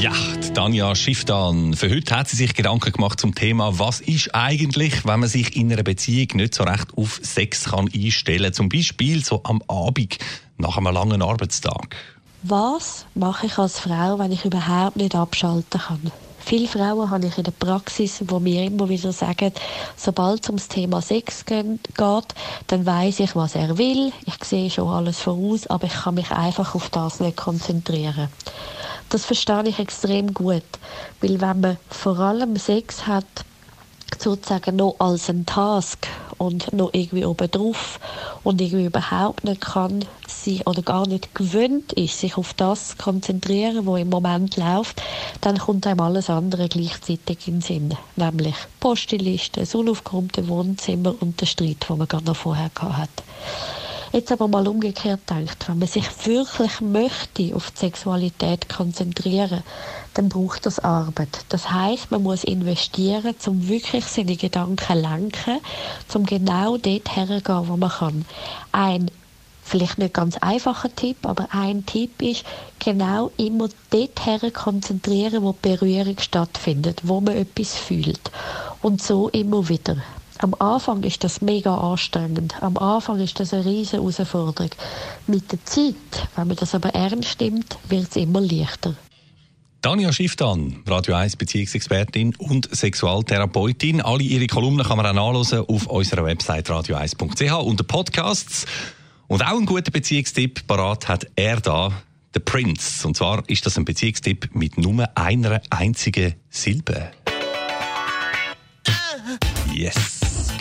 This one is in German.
Ja, Tanja Schifftan. Für heute hat sie sich Gedanken gemacht zum Thema, was ist eigentlich, wenn man sich in einer Beziehung nicht so recht auf Sex kann einstellen kann. Zum Beispiel so am Abend nach einem langen Arbeitstag. Was mache ich als Frau, wenn ich überhaupt nicht abschalten kann? Viele Frauen habe ich in der Praxis, wo mir immer wieder sagen, sobald es ums Thema Sex geht, dann weiß ich, was er will. Ich sehe schon alles voraus, aber ich kann mich einfach auf das nicht konzentrieren. Das verstehe ich extrem gut, weil wenn man vor allem Sex hat, sozusagen noch als ein Task und noch irgendwie oben drauf und irgendwie überhaupt nicht kann sie oder gar nicht gewöhnt ist, sich auf das zu konzentrieren, was im Moment läuft, dann kommt einem alles andere gleichzeitig in den Sinn. Nämlich Posteliste, das unaufgeräumte Wohnzimmer und der Streit, den man gerade noch vorher gehabt hat. Jetzt aber mal umgekehrt denkt, wenn man sich wirklich möchte auf die Sexualität konzentrieren, dann braucht das Arbeit. Das heißt, man muss investieren, um wirklich seine Gedanken lenken, um genau dort herzugehen, wo man kann. Ein vielleicht nicht ganz einfacher Tipp, aber ein Tipp ist, genau immer dort her konzentrieren, wo die Berührung stattfindet, wo man etwas fühlt. Und so immer wieder. Am Anfang ist das mega anstrengend. Am Anfang ist das eine riesige Herausforderung. Mit der Zeit, wenn man das aber ernst nimmt, wird es immer leichter. Tanja Schifftan, Radio 1 Beziehungsexpertin und Sexualtherapeutin. Alle ihre Kolumnen kann man auch auf unserer Website radio1.ch unter Podcasts. Und auch einen guten Beziehungstipp parat hat er da, der Prince. Und zwar ist das ein Beziehungstipp mit nur einer einzigen Silbe. Yes.